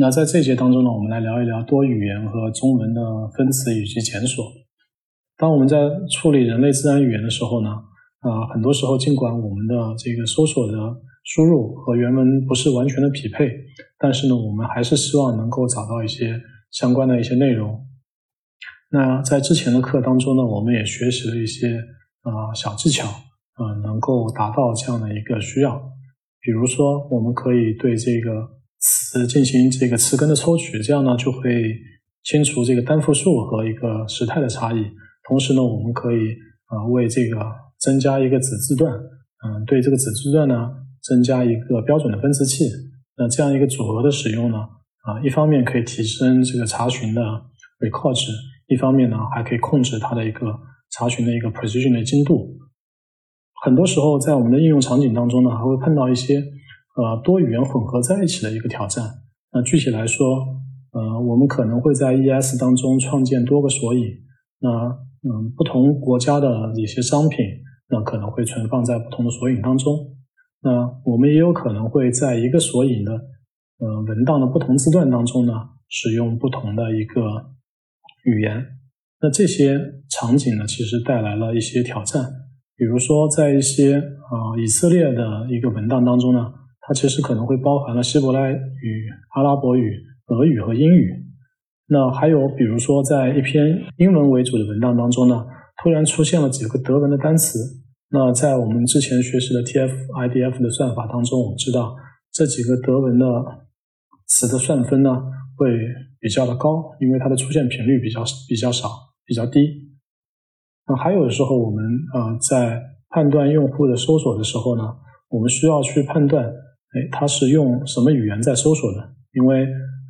那在这节当中呢，我们来聊一聊多语言和中文的分词以及检索。当我们在处理人类自然语言的时候呢，啊，很多时候尽管我们的这个搜索的输入和原文不是完全的匹配，但是呢，我们还是希望能够找到一些相关的一些内容。那在之前的课当中呢，我们也学习了一些啊小技巧，啊，能够达到这样的一个需要。比如说，我们可以对这个词进行这个词根的抽取，这样呢就会清除这个单复数和一个时态的差异。同时呢，我们可以啊为这个增加一个子字段，嗯，对这个子字段呢增加一个标准的分词器。那这样一个组合的使用呢，啊，一方面可以提升这个查询的 recall 值。一方面呢，还可以控制它的一个查询的一个 precision 的精度。很多时候，在我们的应用场景当中呢，还会碰到一些呃多语言混合在一起的一个挑战。那具体来说，呃，我们可能会在 ES 当中创建多个索引。那嗯，不同国家的一些商品，那可能会存放在不同的索引当中。那我们也有可能会在一个索引的呃文档的不同字段当中呢，使用不同的一个。语言，那这些场景呢，其实带来了一些挑战。比如说，在一些啊以色列的一个文档当中呢，它其实可能会包含了希伯来语、阿拉伯语、俄语和英语。那还有，比如说，在一篇英文为主的文档当中呢，突然出现了几个德文的单词。那在我们之前学习的 TF-IDF 的算法当中，我们知道这几个德文的词的算分呢，会。比较的高，因为它的出现频率比较比较少，比较低。那还有的时候，我们呃在判断用户的搜索的时候呢，我们需要去判断，哎，它是用什么语言在搜索的？因为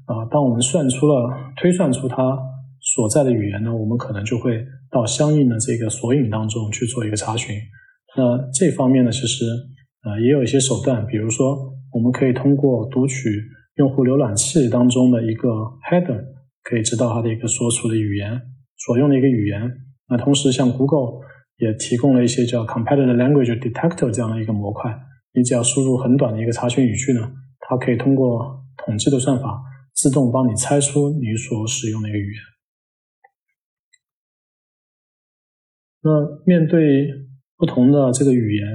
啊，当我们算出了推算出它所在的语言呢，我们可能就会到相应的这个索引当中去做一个查询。那这方面呢，其实呃也有一些手段，比如说我们可以通过读取。用户浏览器当中的一个 header 可以知道它的一个所处的语言，所用的一个语言。那同时，像 Google 也提供了一些叫 Competitor Language Detector 这样的一个模块。你只要输入很短的一个查询语句呢，它可以通过统计的算法自动帮你猜出你所使用的一个语言。那面对不同的这个语言，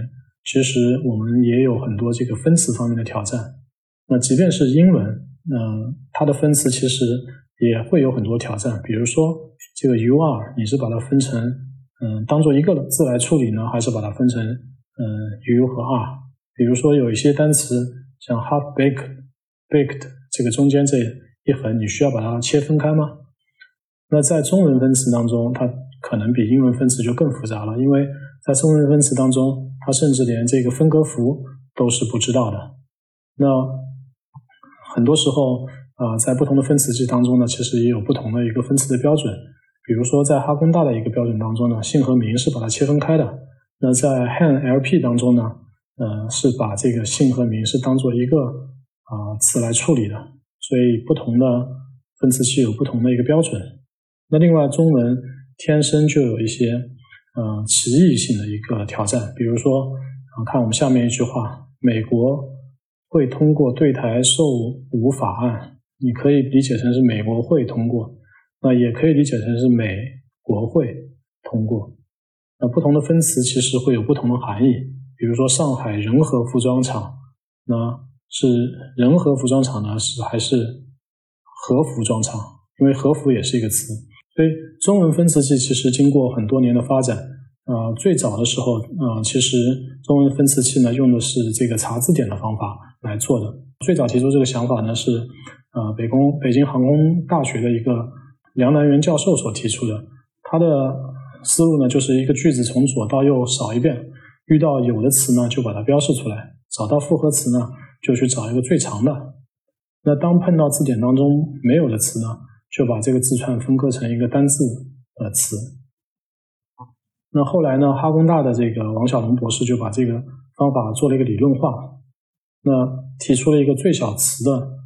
其实我们也有很多这个分词方面的挑战。那即便是英文，嗯，它的分词其实也会有很多挑战。比如说，这个 u r，你是把它分成，嗯，当做一个字来处理呢，还是把它分成，嗯，u 和 r？比如说，有一些单词像 half baked，baked 这个中间这一横，你需要把它切分开吗？那在中文分词当中，它可能比英文分词就更复杂了，因为在中文分词当中，它甚至连这个分隔符都是不知道的。那很多时候，啊，在不同的分词器当中呢，其实也有不同的一个分词的标准。比如说，在哈工大的一个标准当中呢，姓和名是把它切分开的。那在 Han LP 当中呢，呃，是把这个姓和名是当做一个啊词来处理的。所以，不同的分词器有不同的一个标准。那另外，中文天生就有一些嗯歧义性的一个挑战。比如说，啊，看我们下面一句话，美国。会通过对台售武法案，你可以理解成是美国会通过，那也可以理解成是美国会通过。那不同的分词其实会有不同的含义。比如说上海仁和服装厂，那是仁和服装厂呢，是还是和服装厂？因为和服也是一个词。所以中文分词器其实经过很多年的发展，呃，最早的时候，呃，其实中文分词器呢用的是这个查字典的方法。来做的。最早提出这个想法呢，是呃北工北京航空大学的一个梁南元教授所提出的。他的思路呢，就是一个句子从左到右扫一遍，遇到有的词呢，就把它标示出来；找到复合词呢，就去找一个最长的。那当碰到字典当中没有的词呢，就把这个字串分割成一个单字的词。那后来呢，哈工大的这个王小龙博士就把这个方法做了一个理论化。那提出了一个最小词的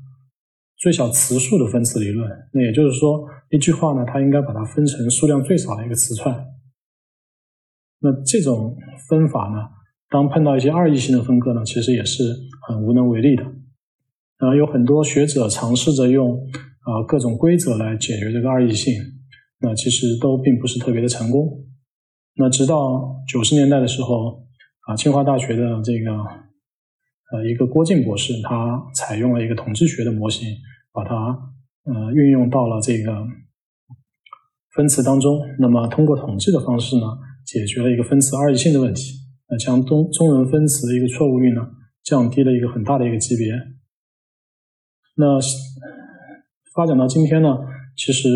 最小词数的分词理论。那也就是说，一句话呢，它应该把它分成数量最少的一个词串。那这种分法呢，当碰到一些二异性的分割呢，其实也是很无能为力的。啊，有很多学者尝试着用啊各种规则来解决这个二异性，那其实都并不是特别的成功。那直到九十年代的时候，啊，清华大学的这个呃一个郭靖博士，他采用了一个统计学的模型，把它呃运用到了这个分词当中。那么通过统计的方式呢，解决了一个分词二异性的问题，那将中中文分词的一个错误率呢降低了一个很大的一个级别。那发展到今天呢，其实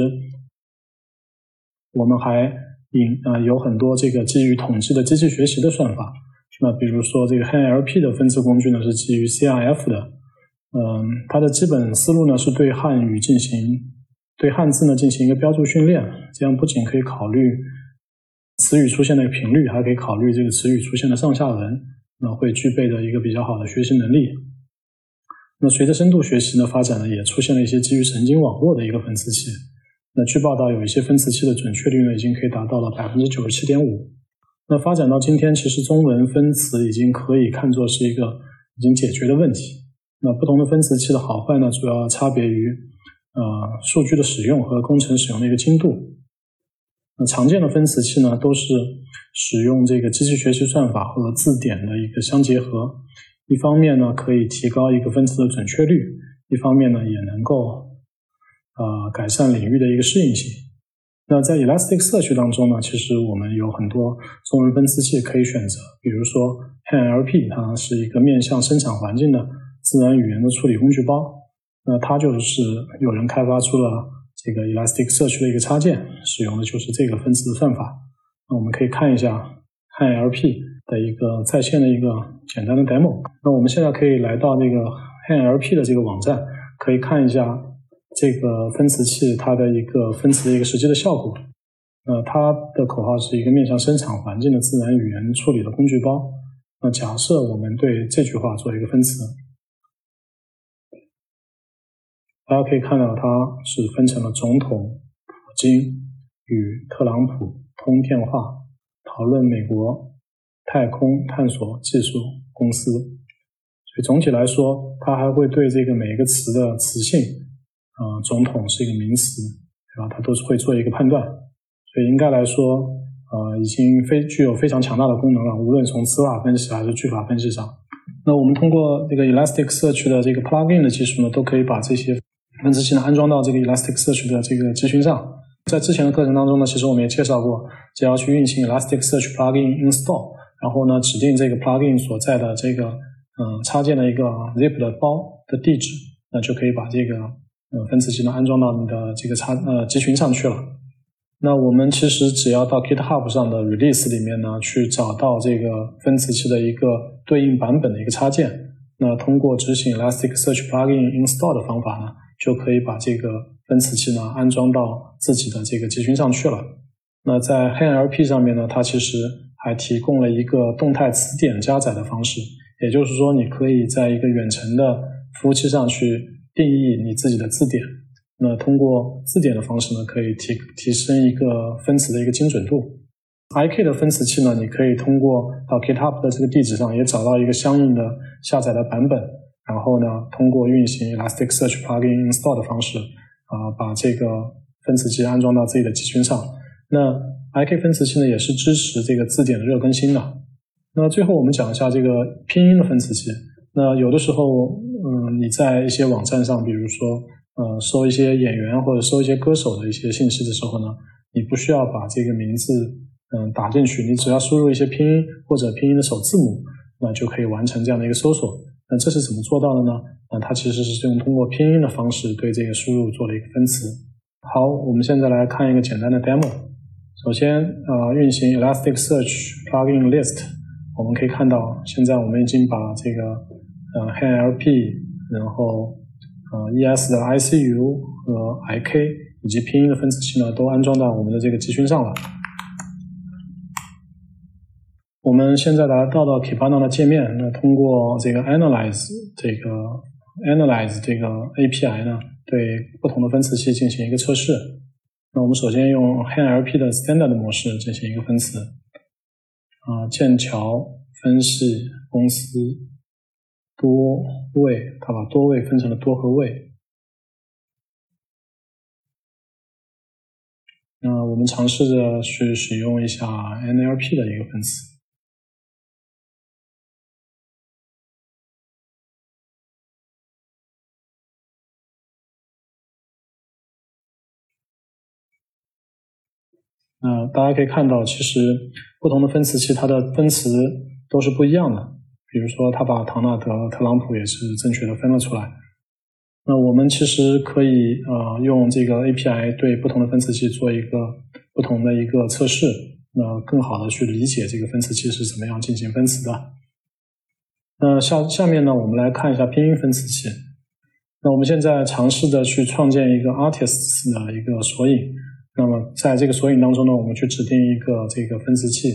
我们还引啊有很多这个基于统计的机器学习的算法。那比如说这个 HANLP 的分词工具呢是基于 CRF 的，嗯，它的基本思路呢是对汉语进行对汉字呢进行一个标注训练，这样不仅可以考虑词语出现的频率，还可以考虑这个词语出现的上下文，那会具备的一个比较好的学习能力。那随着深度学习的发展呢，也出现了一些基于神经网络的一个分词器。那据报道，有一些分词器的准确率呢，已经可以达到了百分之九十七点五。那发展到今天，其实中文分词已经可以看作是一个已经解决的问题。那不同的分词器的好坏呢，主要差别于呃数据的使用和工程使用的一个精度。常见的分词器呢，都是使用这个机器学习算法和字典的一个相结合。一方面呢，可以提高一个分词的准确率；一方面呢，也能够呃改善领域的一个适应性。那在 Elasticsearch 当中呢，其实我们有很多中文分词器可以选择，比如说 HANLP，它是一个面向生产环境的自然语言的处理工具包。那它就是有人开发出了这个 Elasticsearch 的一个插件，使用的就是这个分词的算法。那我们可以看一下 HANLP。的一个在线的一个简单的 demo。那我们现在可以来到那个 HANLP 的这个网站，可以看一下这个分词器它的一个分词的一个实际的效果。呃，它的口号是一个面向生产环境的自然语言处理的工具包。那假设我们对这句话做一个分词，大家可以看到它是分成了总统、普京与特朗普通电话，讨论美国。太空探索技术公司，所以总体来说，它还会对这个每一个词的词性，啊，总统是一个名词，对吧？它都是会做一个判断，所以应该来说，呃，已经非具有非常强大的功能了。无论从词法分析还是句法分析上，那我们通过这个 Elasticsearch 的这个 plugin 的技术呢，都可以把这些分词器呢安装到这个 Elasticsearch 的这个集群上。在之前的课程当中呢，其实我们也介绍过，只要去运行 Elasticsearch plugin install。然后呢，指定这个 plugin 所在的这个嗯插件的一个 zip 的包的地址，那就可以把这个呃分词器呢安装到你的这个插呃集群上去了。那我们其实只要到 GitHub 上的 release 里面呢，去找到这个分词器的一个对应版本的一个插件，那通过执行 Elasticsearch plugin install 的方法呢，就可以把这个分词器呢安装到自己的这个集群上去了。那在 HANLP 上面呢，它其实还提供了一个动态词典加载的方式，也就是说，你可以在一个远程的服务器上去定义你自己的字典。那通过字典的方式呢，可以提提升一个分词的一个精准度。IK 的分词器呢，你可以通过到 GitHub 的这个地址上也找到一个相应的下载的版本，然后呢，通过运行 Elasticsearch plugin install 的方式，啊，把这个分词器安装到自己的集群上。那 IK 分词器呢，也是支持这个字典的热更新的。那最后我们讲一下这个拼音的分词器。那有的时候，嗯，你在一些网站上，比如说，呃，搜一些演员或者搜一些歌手的一些信息的时候呢，你不需要把这个名字，嗯，打进去，你只要输入一些拼音或者拼音的首字母，那就可以完成这样的一个搜索。那这是怎么做到的呢？那它其实是用通过拼音的方式对这个输入做了一个分词。好，我们现在来看一个简单的 demo。首先，呃，运行 Elasticsearch plugin list，我们可以看到，现在我们已经把这个呃 HANLP，然后呃 ES 的 ICU 和 IK 以及拼音的分词器呢，都安装到我们的这个集群上了。我们现在来到到 Kibana 的界面，那通过这个 Analyze 这个 Analyze 这个 API 呢，对不同的分词器进行一个测试。那我们首先用 HANLP 的 Standard 模式进行一个分词，啊，剑桥分析公司多位，它把多位分成了多和位。那我们尝试着去使用一下 NLP 的一个分词。那大家可以看到，其实不同的分词器，它的分词都是不一样的。比如说，他把唐纳德、特朗普也是正确的分了出来。那我们其实可以呃用这个 API 对不同的分词器做一个不同的一个测试，那更好的去理解这个分词器是怎么样进行分词的。那下下面呢，我们来看一下拼音分词器。那我们现在尝试着去创建一个 artists 的一个索引。那么在这个索引当中呢，我们去指定一个这个分词器，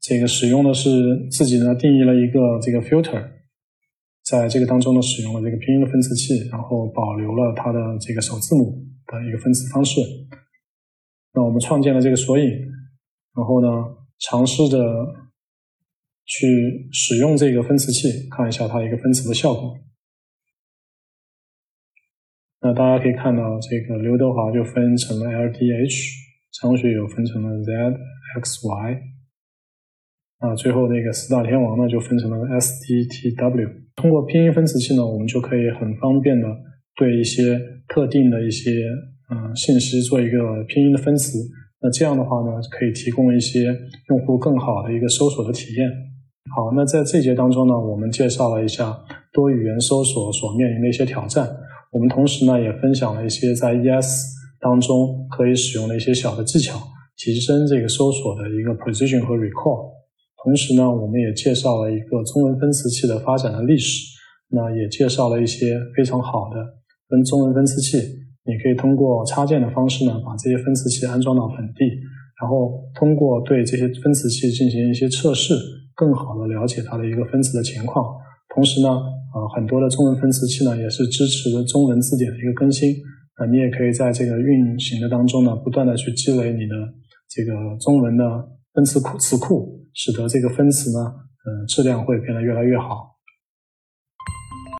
这个使用的是自己呢定义了一个这个 filter，在这个当中呢使用了这个拼音的分词器，然后保留了它的这个首字母的一个分词方式。那我们创建了这个索引，然后呢尝试着去使用这个分词器，看一下它一个分词的效果。那大家可以看到，这个刘德华就分成了 L D H，张学友分成了 Z X Y，啊，最后那个四大天王呢就分成了 S D T W。通过拼音分词器呢，我们就可以很方便的对一些特定的一些嗯信息做一个拼音的分词。那这样的话呢，可以提供一些用户更好的一个搜索的体验。好，那在这节当中呢，我们介绍了一下多语言搜索所面临的一些挑战。我们同时呢，也分享了一些在 ES 当中可以使用的一些小的技巧，提升这个搜索的一个 precision 和 recall。同时呢，我们也介绍了一个中文分词器的发展的历史，那也介绍了一些非常好的跟中文分词器。你可以通过插件的方式呢，把这些分词器安装到本地，然后通过对这些分词器进行一些测试，更好的了解它的一个分词的情况。同时呢，呃，很多的中文分词器呢也是支持中文字典的一个更新，啊，你也可以在这个运行的当中呢，不断的去积累你的这个中文的分词库词库，使得这个分词呢，嗯，质量会变得越来越好。